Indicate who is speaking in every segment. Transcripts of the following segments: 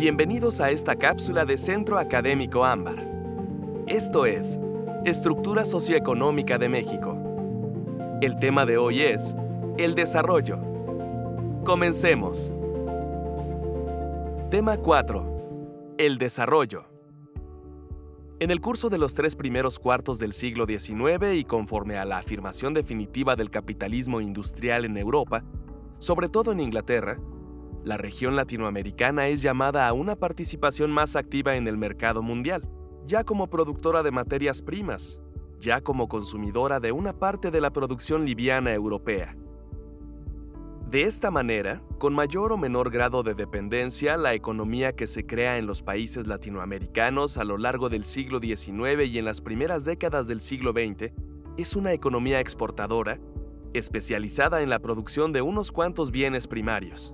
Speaker 1: Bienvenidos a esta cápsula de Centro Académico Ámbar. Esto es Estructura Socioeconómica de México. El tema de hoy es el desarrollo. Comencemos. Tema 4. El desarrollo. En el curso de los tres primeros cuartos del siglo XIX y conforme a la afirmación definitiva del capitalismo industrial en Europa, sobre todo en Inglaterra, la región latinoamericana es llamada a una participación más activa en el mercado mundial, ya como productora de materias primas, ya como consumidora de una parte de la producción liviana europea. De esta manera, con mayor o menor grado de dependencia, la economía que se crea en los países latinoamericanos a lo largo del siglo XIX y en las primeras décadas del siglo XX es una economía exportadora, especializada en la producción de unos cuantos bienes primarios.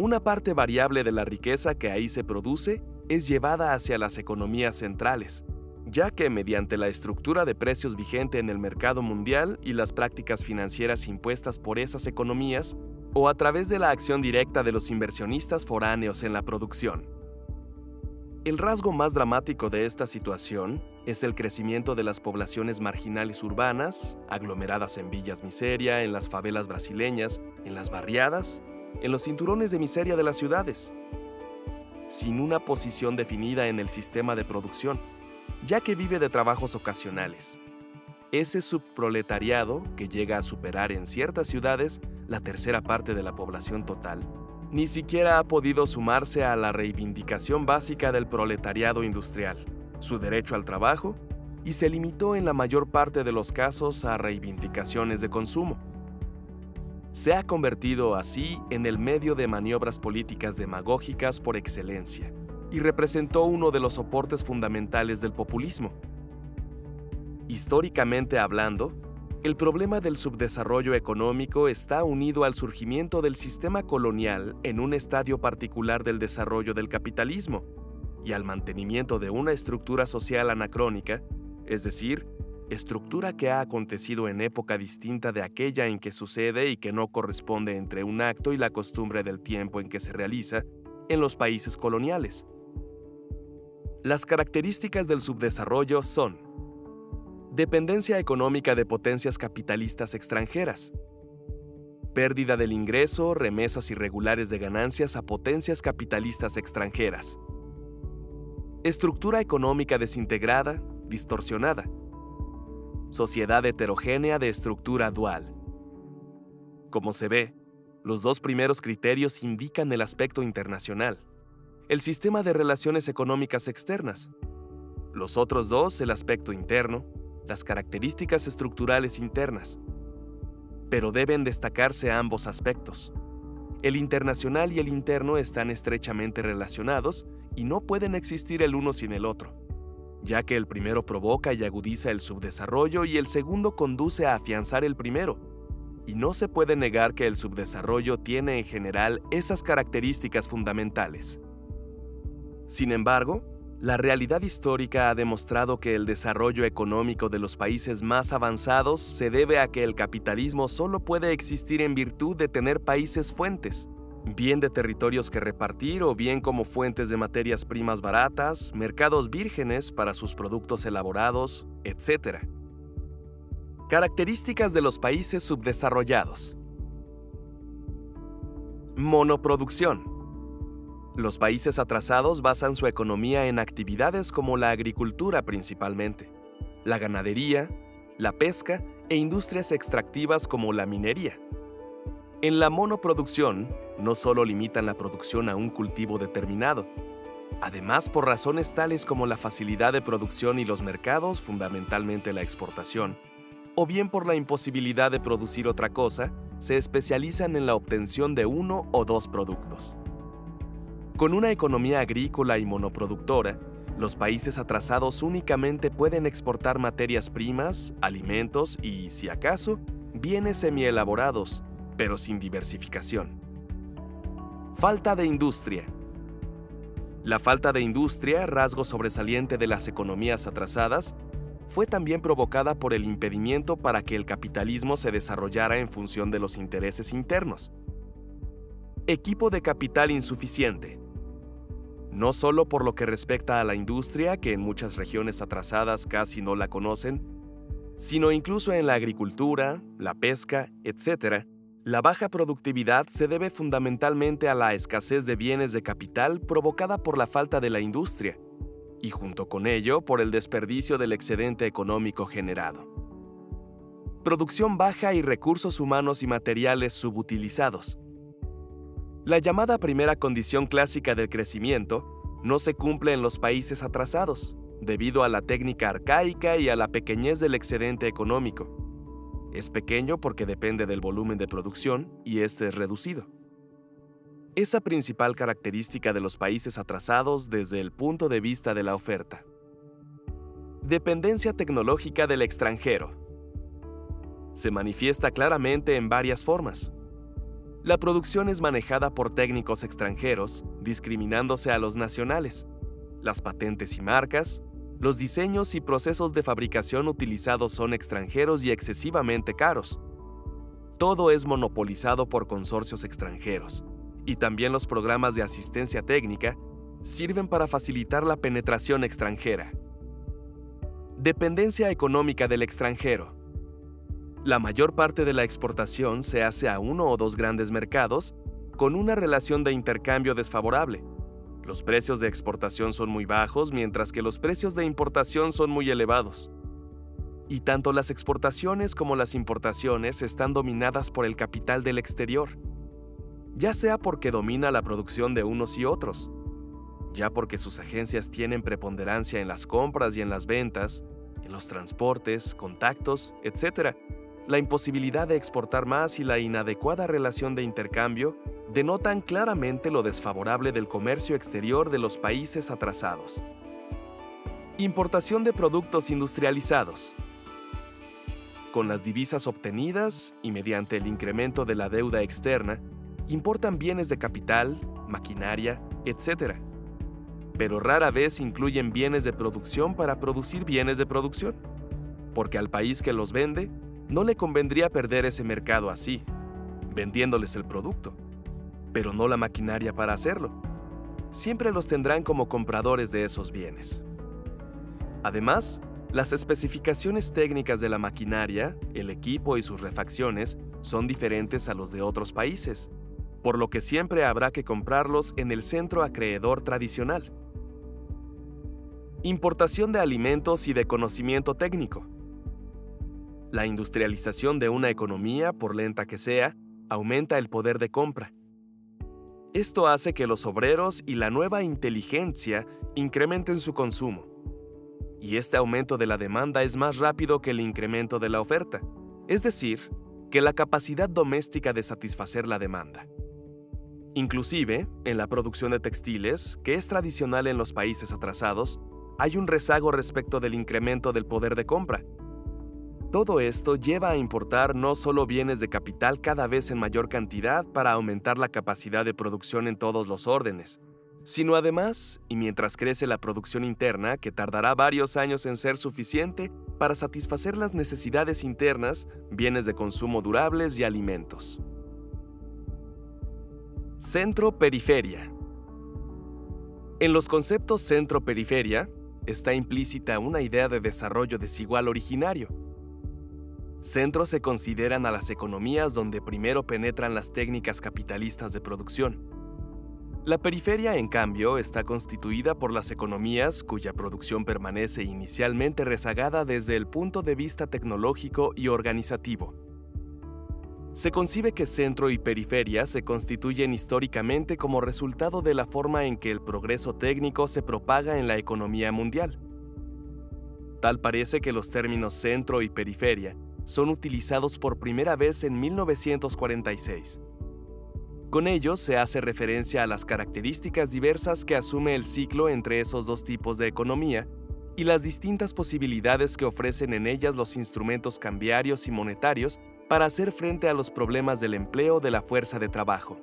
Speaker 1: Una parte variable de la riqueza que ahí se produce es llevada hacia las economías centrales, ya que mediante la estructura de precios vigente en el mercado mundial y las prácticas financieras impuestas por esas economías, o a través de la acción directa de los inversionistas foráneos en la producción. El rasgo más dramático de esta situación es el crecimiento de las poblaciones marginales urbanas, aglomeradas en villas miseria, en las favelas brasileñas, en las barriadas en los cinturones de miseria de las ciudades, sin una posición definida en el sistema de producción, ya que vive de trabajos ocasionales. Ese subproletariado, que llega a superar en ciertas ciudades la tercera parte de la población total, ni siquiera ha podido sumarse a la reivindicación básica del proletariado industrial, su derecho al trabajo, y se limitó en la mayor parte de los casos a reivindicaciones de consumo se ha convertido así en el medio de maniobras políticas demagógicas por excelencia y representó uno de los soportes fundamentales del populismo. Históricamente hablando, el problema del subdesarrollo económico está unido al surgimiento del sistema colonial en un estadio particular del desarrollo del capitalismo y al mantenimiento de una estructura social anacrónica, es decir, estructura que ha acontecido en época distinta de aquella en que sucede y que no corresponde entre un acto y la costumbre del tiempo en que se realiza en los países coloniales. Las características del subdesarrollo son dependencia económica de potencias capitalistas extranjeras, pérdida del ingreso, remesas irregulares de ganancias a potencias capitalistas extranjeras, estructura económica desintegrada, distorsionada, sociedad heterogénea de estructura dual. Como se ve, los dos primeros criterios indican el aspecto internacional, el sistema de relaciones económicas externas. Los otros dos, el aspecto interno, las características estructurales internas. Pero deben destacarse ambos aspectos. El internacional y el interno están estrechamente relacionados y no pueden existir el uno sin el otro ya que el primero provoca y agudiza el subdesarrollo y el segundo conduce a afianzar el primero. Y no se puede negar que el subdesarrollo tiene en general esas características fundamentales. Sin embargo, la realidad histórica ha demostrado que el desarrollo económico de los países más avanzados se debe a que el capitalismo solo puede existir en virtud de tener países fuentes, bien de territorios que repartir o bien como fuentes de materias primas baratas, mercados vírgenes para sus productos elaborados, etc. Características de los países subdesarrollados. Monoproducción. Los países atrasados basan su economía en actividades como la agricultura principalmente, la ganadería, la pesca e industrias extractivas como la minería. En la monoproducción, no solo limitan la producción a un cultivo determinado, además por razones tales como la facilidad de producción y los mercados, fundamentalmente la exportación, o bien por la imposibilidad de producir otra cosa, se especializan en la obtención de uno o dos productos. Con una economía agrícola y monoproductora, los países atrasados únicamente pueden exportar materias primas, alimentos y, si acaso, bienes semielaborados, pero sin diversificación. Falta de industria. La falta de industria, rasgo sobresaliente de las economías atrasadas, fue también provocada por el impedimento para que el capitalismo se desarrollara en función de los intereses internos. Equipo de capital insuficiente. no solo por lo que respecta a la industria, que en muchas regiones atrasadas casi no la conocen, sino incluso en la agricultura, la pesca, etc., la baja productividad se debe fundamentalmente a la escasez de bienes de capital provocada por la falta de la industria, y junto con ello por el desperdicio del excedente económico generado. Producción baja y recursos humanos y materiales subutilizados. La llamada primera condición clásica del crecimiento no se cumple en los países atrasados, debido a la técnica arcaica y a la pequeñez del excedente económico es pequeño porque depende del volumen de producción y este es reducido. Esa principal característica de los países atrasados desde el punto de vista de la oferta. Dependencia tecnológica del extranjero. Se manifiesta claramente en varias formas. La producción es manejada por técnicos extranjeros, discriminándose a los nacionales. Las patentes y marcas, los diseños y procesos de fabricación utilizados son extranjeros y excesivamente caros. Todo es monopolizado por consorcios extranjeros, y también los programas de asistencia técnica sirven para facilitar la penetración extranjera. Dependencia económica del extranjero. La mayor parte de la exportación se hace a uno o dos grandes mercados con una relación de intercambio desfavorable. Los precios de exportación son muy bajos, mientras que los precios de importación son muy elevados. Y tanto las exportaciones como las importaciones están dominadas por el capital del exterior, ya sea porque domina la producción de unos y otros, ya porque sus agencias tienen preponderancia en las compras y en las ventas, en los transportes, contactos, etc., la imposibilidad de exportar más y la inadecuada relación de intercambio denotan claramente lo desfavorable del comercio exterior de los países atrasados. Importación de productos industrializados. Con las divisas obtenidas y mediante el incremento de la deuda externa, importan bienes de capital, maquinaria, etc. Pero rara vez incluyen bienes de producción para producir bienes de producción, porque al país que los vende no le convendría perder ese mercado así, vendiéndoles el producto pero no la maquinaria para hacerlo. Siempre los tendrán como compradores de esos bienes. Además, las especificaciones técnicas de la maquinaria, el equipo y sus refacciones son diferentes a los de otros países, por lo que siempre habrá que comprarlos en el centro acreedor tradicional. Importación de alimentos y de conocimiento técnico. La industrialización de una economía, por lenta que sea, aumenta el poder de compra. Esto hace que los obreros y la nueva inteligencia incrementen su consumo. Y este aumento de la demanda es más rápido que el incremento de la oferta, es decir, que la capacidad doméstica de satisfacer la demanda. Inclusive, en la producción de textiles, que es tradicional en los países atrasados, hay un rezago respecto del incremento del poder de compra, todo esto lleva a importar no solo bienes de capital cada vez en mayor cantidad para aumentar la capacidad de producción en todos los órdenes, sino además, y mientras crece la producción interna, que tardará varios años en ser suficiente para satisfacer las necesidades internas, bienes de consumo durables y alimentos. Centro-periferia. En los conceptos centro-periferia está implícita una idea de desarrollo desigual originario Centros se consideran a las economías donde primero penetran las técnicas capitalistas de producción. La periferia, en cambio, está constituida por las economías cuya producción permanece inicialmente rezagada desde el punto de vista tecnológico y organizativo. Se concibe que centro y periferia se constituyen históricamente como resultado de la forma en que el progreso técnico se propaga en la economía mundial. Tal parece que los términos centro y periferia son utilizados por primera vez en 1946. Con ellos se hace referencia a las características diversas que asume el ciclo entre esos dos tipos de economía y las distintas posibilidades que ofrecen en ellas los instrumentos cambiarios y monetarios para hacer frente a los problemas del empleo de la fuerza de trabajo.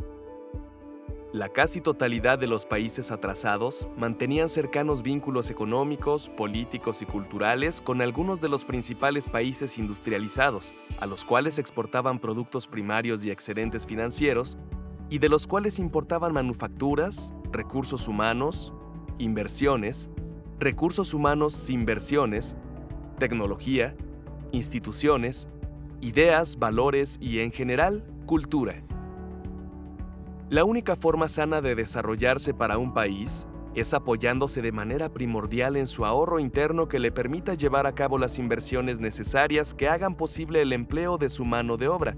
Speaker 1: La casi totalidad de los países atrasados mantenían cercanos vínculos económicos, políticos y culturales con algunos de los principales países industrializados, a los cuales exportaban productos primarios y excedentes financieros, y de los cuales importaban manufacturas, recursos humanos, inversiones, recursos humanos inversiones, tecnología, instituciones, ideas, valores y en general, cultura. La única forma sana de desarrollarse para un país es apoyándose de manera primordial en su ahorro interno que le permita llevar a cabo las inversiones necesarias que hagan posible el empleo de su mano de obra,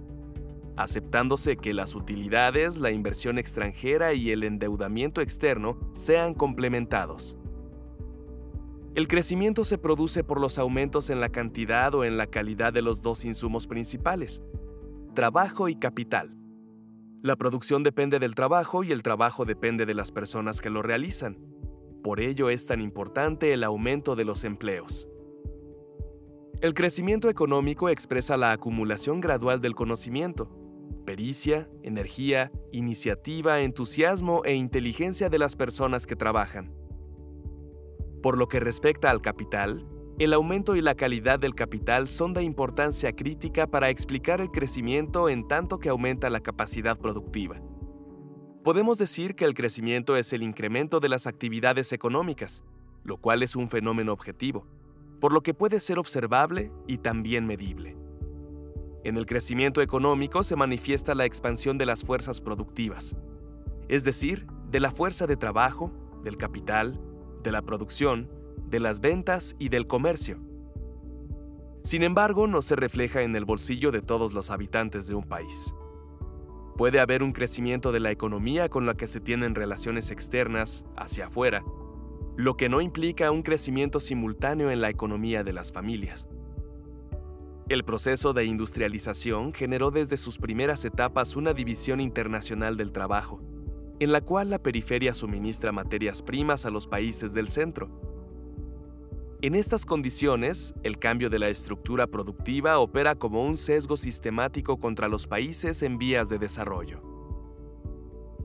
Speaker 1: aceptándose que las utilidades, la inversión extranjera y el endeudamiento externo sean complementados. El crecimiento se produce por los aumentos en la cantidad o en la calidad de los dos insumos principales, trabajo y capital. La producción depende del trabajo y el trabajo depende de las personas que lo realizan. Por ello es tan importante el aumento de los empleos. El crecimiento económico expresa la acumulación gradual del conocimiento, pericia, energía, iniciativa, entusiasmo e inteligencia de las personas que trabajan. Por lo que respecta al capital, el aumento y la calidad del capital son de importancia crítica para explicar el crecimiento en tanto que aumenta la capacidad productiva. Podemos decir que el crecimiento es el incremento de las actividades económicas, lo cual es un fenómeno objetivo, por lo que puede ser observable y también medible. En el crecimiento económico se manifiesta la expansión de las fuerzas productivas, es decir, de la fuerza de trabajo, del capital, de la producción, de las ventas y del comercio. Sin embargo, no se refleja en el bolsillo de todos los habitantes de un país. Puede haber un crecimiento de la economía con la que se tienen relaciones externas hacia afuera, lo que no implica un crecimiento simultáneo en la economía de las familias. El proceso de industrialización generó desde sus primeras etapas una división internacional del trabajo, en la cual la periferia suministra materias primas a los países del centro. En estas condiciones, el cambio de la estructura productiva opera como un sesgo sistemático contra los países en vías de desarrollo.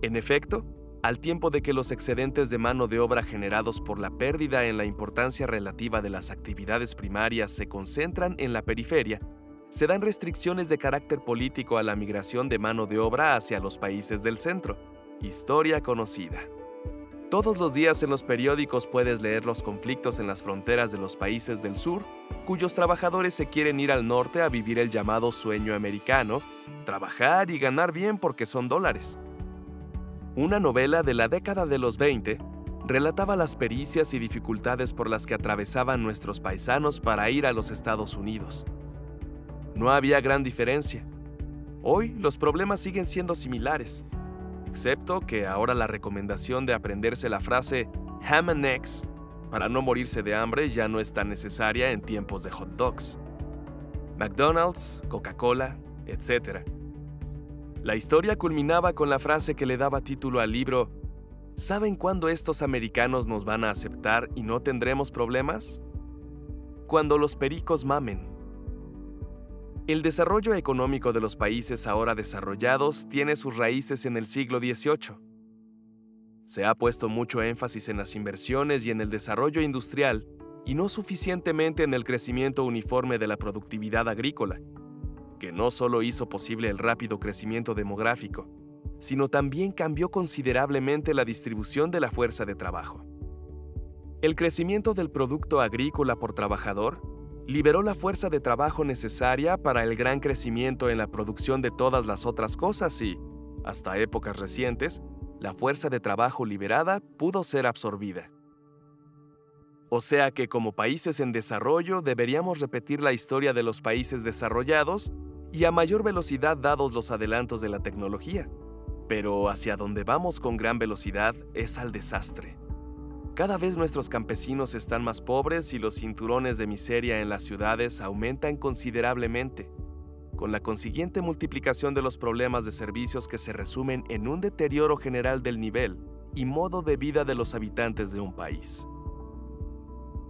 Speaker 1: En efecto, al tiempo de que los excedentes de mano de obra generados por la pérdida en la importancia relativa de las actividades primarias se concentran en la periferia, se dan restricciones de carácter político a la migración de mano de obra hacia los países del centro Historia conocida. Todos los días en los periódicos puedes leer los conflictos en las fronteras de los países del sur, cuyos trabajadores se quieren ir al norte a vivir el llamado sueño americano, trabajar y ganar bien porque son dólares. Una novela de la década de los 20 relataba las pericias y dificultades por las que atravesaban nuestros paisanos para ir a los Estados Unidos. No había gran diferencia. Hoy los problemas siguen siendo similares excepto que ahora la recomendación de aprenderse la frase ham and eggs para no morirse de hambre ya no es tan necesaria en tiempos de hot dogs. McDonald's, Coca-Cola, etc. La historia culminaba con la frase que le daba título al libro ¿Saben cuándo estos americanos nos van a aceptar y no tendremos problemas? Cuando los pericos mamen. El desarrollo económico de los países ahora desarrollados tiene sus raíces en el siglo XVIII. Se ha puesto mucho énfasis en las inversiones y en el desarrollo industrial, y no suficientemente en el crecimiento uniforme de la productividad agrícola, que no solo hizo posible el rápido crecimiento demográfico, sino también cambió considerablemente la distribución de la fuerza de trabajo. El crecimiento del producto agrícola por trabajador liberó la fuerza de trabajo necesaria para el gran crecimiento en la producción de todas las otras cosas y, hasta épocas recientes, la fuerza de trabajo liberada pudo ser absorbida. O sea que como países en desarrollo deberíamos repetir la historia de los países desarrollados y a mayor velocidad dados los adelantos de la tecnología. Pero hacia donde vamos con gran velocidad es al desastre. Cada vez nuestros campesinos están más pobres y los cinturones de miseria en las ciudades aumentan considerablemente, con la consiguiente multiplicación de los problemas de servicios que se resumen en un deterioro general del nivel y modo de vida de los habitantes de un país.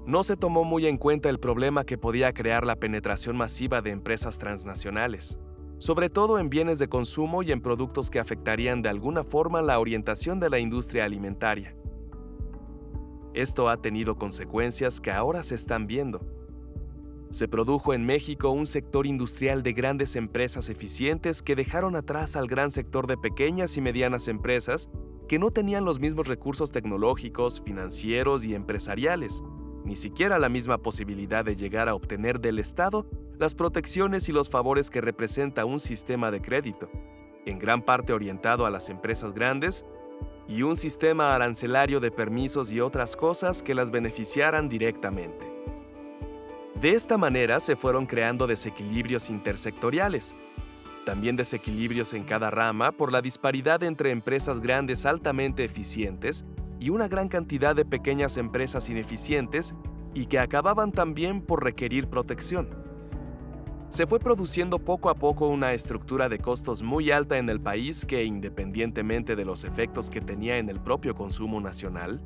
Speaker 1: No se tomó muy en cuenta el problema que podía crear la penetración masiva de empresas transnacionales, sobre todo en bienes de consumo y en productos que afectarían de alguna forma la orientación de la industria alimentaria. Esto ha tenido consecuencias que ahora se están viendo. Se produjo en México un sector industrial de grandes empresas eficientes que dejaron atrás al gran sector de pequeñas y medianas empresas que no tenían los mismos recursos tecnológicos, financieros y empresariales, ni siquiera la misma posibilidad de llegar a obtener del Estado las protecciones y los favores que representa un sistema de crédito, en gran parte orientado a las empresas grandes, y un sistema arancelario de permisos y otras cosas que las beneficiaran directamente. De esta manera se fueron creando desequilibrios intersectoriales, también desequilibrios en cada rama por la disparidad entre empresas grandes altamente eficientes y una gran cantidad de pequeñas empresas ineficientes y que acababan también por requerir protección. Se fue produciendo poco a poco una estructura de costos muy alta en el país que, independientemente de los efectos que tenía en el propio consumo nacional,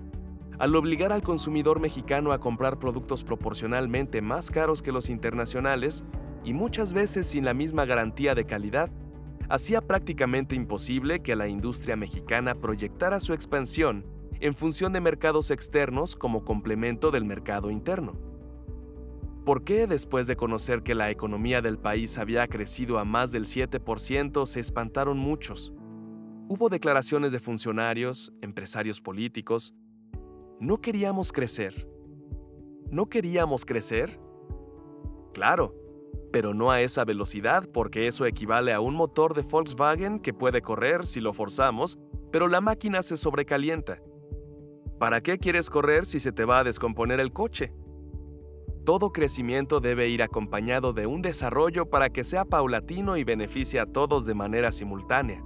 Speaker 1: al obligar al consumidor mexicano a comprar productos proporcionalmente más caros que los internacionales, y muchas veces sin la misma garantía de calidad, hacía prácticamente imposible que la industria mexicana proyectara su expansión en función de mercados externos como complemento del mercado interno. ¿Por qué después de conocer que la economía del país había crecido a más del 7% se espantaron muchos? Hubo declaraciones de funcionarios, empresarios políticos. No queríamos crecer. ¿No queríamos crecer? Claro, pero no a esa velocidad porque eso equivale a un motor de Volkswagen que puede correr si lo forzamos, pero la máquina se sobrecalienta. ¿Para qué quieres correr si se te va a descomponer el coche? Todo crecimiento debe ir acompañado de un desarrollo para que sea paulatino y beneficie a todos de manera simultánea.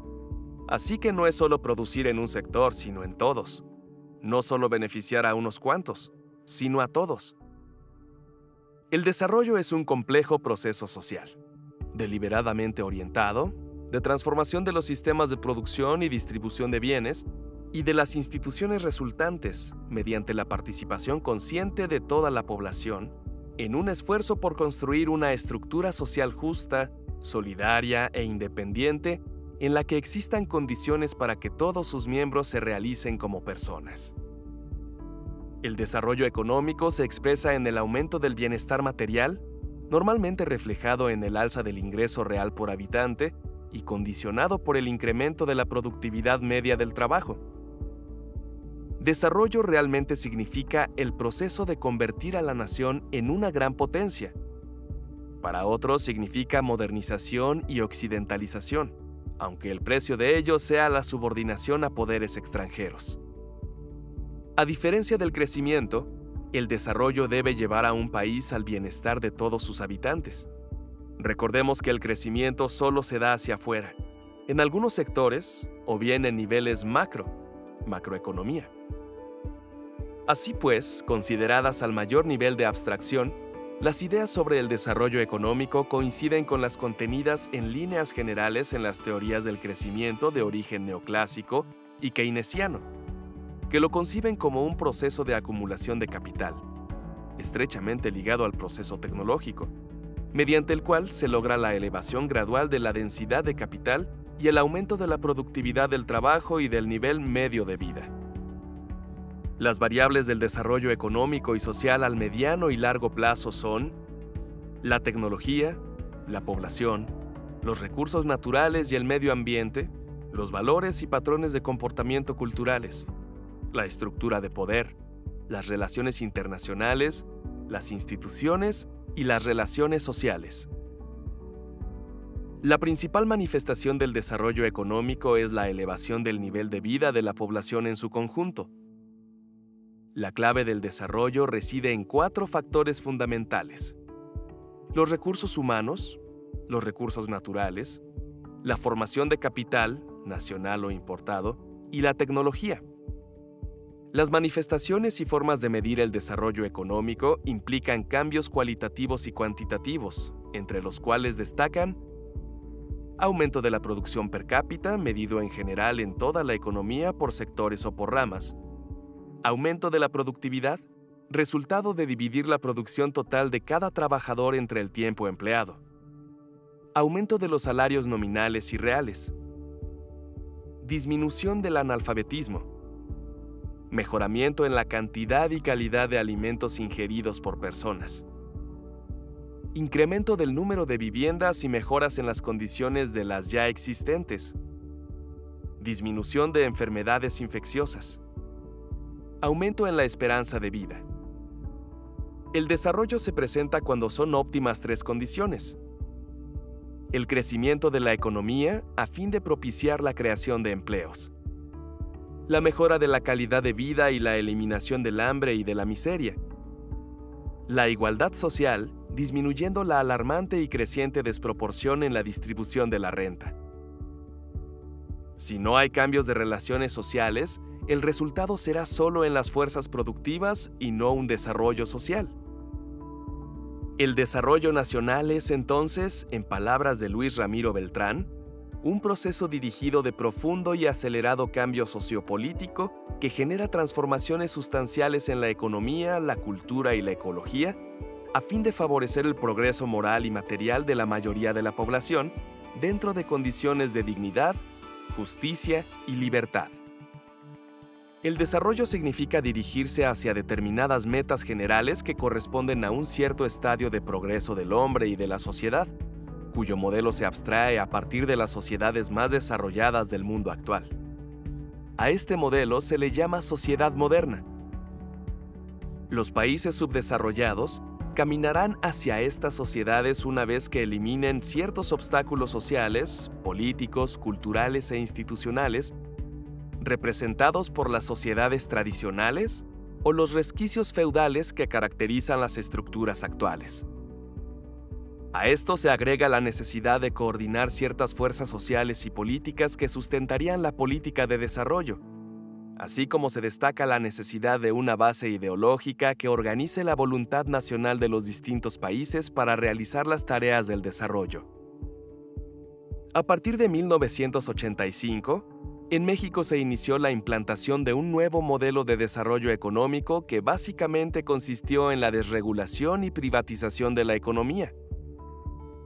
Speaker 1: Así que no es solo producir en un sector, sino en todos. No solo beneficiar a unos cuantos, sino a todos. El desarrollo es un complejo proceso social, deliberadamente orientado, de transformación de los sistemas de producción y distribución de bienes y de las instituciones resultantes mediante la participación consciente de toda la población en un esfuerzo por construir una estructura social justa, solidaria e independiente en la que existan condiciones para que todos sus miembros se realicen como personas. El desarrollo económico se expresa en el aumento del bienestar material, normalmente reflejado en el alza del ingreso real por habitante y condicionado por el incremento de la productividad media del trabajo. Desarrollo realmente significa el proceso de convertir a la nación en una gran potencia. Para otros significa modernización y occidentalización, aunque el precio de ello sea la subordinación a poderes extranjeros. A diferencia del crecimiento, el desarrollo debe llevar a un país al bienestar de todos sus habitantes. Recordemos que el crecimiento solo se da hacia afuera, en algunos sectores o bien en niveles macro, macroeconomía. Así pues, consideradas al mayor nivel de abstracción, las ideas sobre el desarrollo económico coinciden con las contenidas en líneas generales en las teorías del crecimiento de origen neoclásico y keynesiano que lo conciben como un proceso de acumulación de capital, estrechamente ligado al proceso tecnológico, mediante el cual se logra la elevación gradual de la densidad de capital y el aumento de la productividad del trabajo y del nivel medio de vida. Las variables del desarrollo económico y social al mediano y largo plazo son la tecnología, la población, los recursos naturales y el medio ambiente, los valores y patrones de comportamiento culturales, la estructura de poder, las relaciones internacionales, las instituciones y las relaciones sociales. La principal manifestación del desarrollo económico es la elevación del nivel de vida de la población en su conjunto. La clave del desarrollo reside en cuatro factores fundamentales. Los recursos humanos, los recursos naturales, la formación de capital, nacional o importado, y la tecnología. Las manifestaciones y formas de medir el desarrollo económico implican cambios cualitativos y cuantitativos, entre los cuales destacan aumento de la producción per cápita, medido en general en toda la economía por sectores o por ramas, aumento de la productividad, resultado de dividir la producción total de cada trabajador entre el tiempo empleado, aumento de los salarios nominales y reales, disminución del analfabetismo, mejoramiento en la cantidad y calidad de alimentos ingeridos por personas, incremento del número de viviendas y mejoras en las condiciones de las ya existentes, disminución de enfermedades infecciosas, aumento en la esperanza de vida. El desarrollo se presenta cuando son óptimas tres condiciones. El crecimiento de la economía a fin de propiciar la creación de empleos. La mejora de la calidad de vida y la eliminación del hambre y de la miseria. La igualdad social disminuyendo la alarmante y creciente desproporción en la distribución de la renta. Si no hay cambios de relaciones sociales, el resultado será solo en las fuerzas productivas y no un desarrollo social. El desarrollo nacional es entonces, en palabras de Luis Ramiro Beltrán, un proceso dirigido de profundo y acelerado cambio sociopolítico que genera transformaciones sustanciales en la economía, la cultura y la ecología a fin de favorecer el progreso moral y material de la mayoría de la población dentro de condiciones de dignidad, justicia y libertad. El desarrollo significa dirigirse hacia determinadas metas generales que corresponden a un cierto estadio de progreso del hombre y de la sociedad, cuyo modelo se abstrae a partir de las sociedades más desarrolladas del mundo actual. A este modelo se le llama sociedad moderna. Los países subdesarrollados caminarán hacia estas sociedades una vez que eliminen ciertos obstáculos sociales, políticos, culturales e institucionales representados por las sociedades tradicionales o los resquicios feudales que caracterizan las estructuras actuales. A esto se agrega la necesidad de coordinar ciertas fuerzas sociales y políticas que sustentarían la política de desarrollo, así como se destaca la necesidad de una base ideológica que organice la voluntad nacional de los distintos países para realizar las tareas del desarrollo. A partir de 1985, en México se inició la implantación de un nuevo modelo de desarrollo económico que básicamente consistió en la desregulación y privatización de la economía,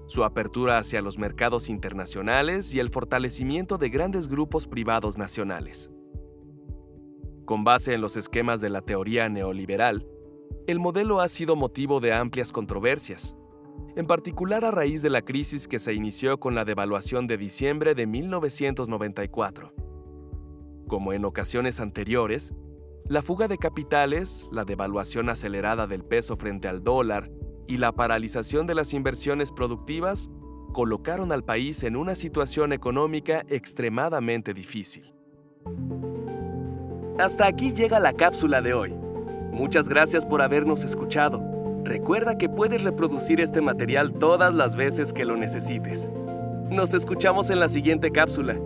Speaker 1: su apertura hacia los mercados internacionales y el fortalecimiento de grandes grupos privados nacionales. Con base en los esquemas de la teoría neoliberal, el modelo ha sido motivo de amplias controversias, en particular a raíz de la crisis que se inició con la devaluación de diciembre de 1994. Como en ocasiones anteriores, la fuga de capitales, la devaluación acelerada del peso frente al dólar y la paralización de las inversiones productivas colocaron al país en una situación económica extremadamente difícil. Hasta aquí llega la cápsula de hoy. Muchas gracias por habernos escuchado. Recuerda que puedes reproducir este material todas las veces que lo necesites. Nos escuchamos en la siguiente cápsula.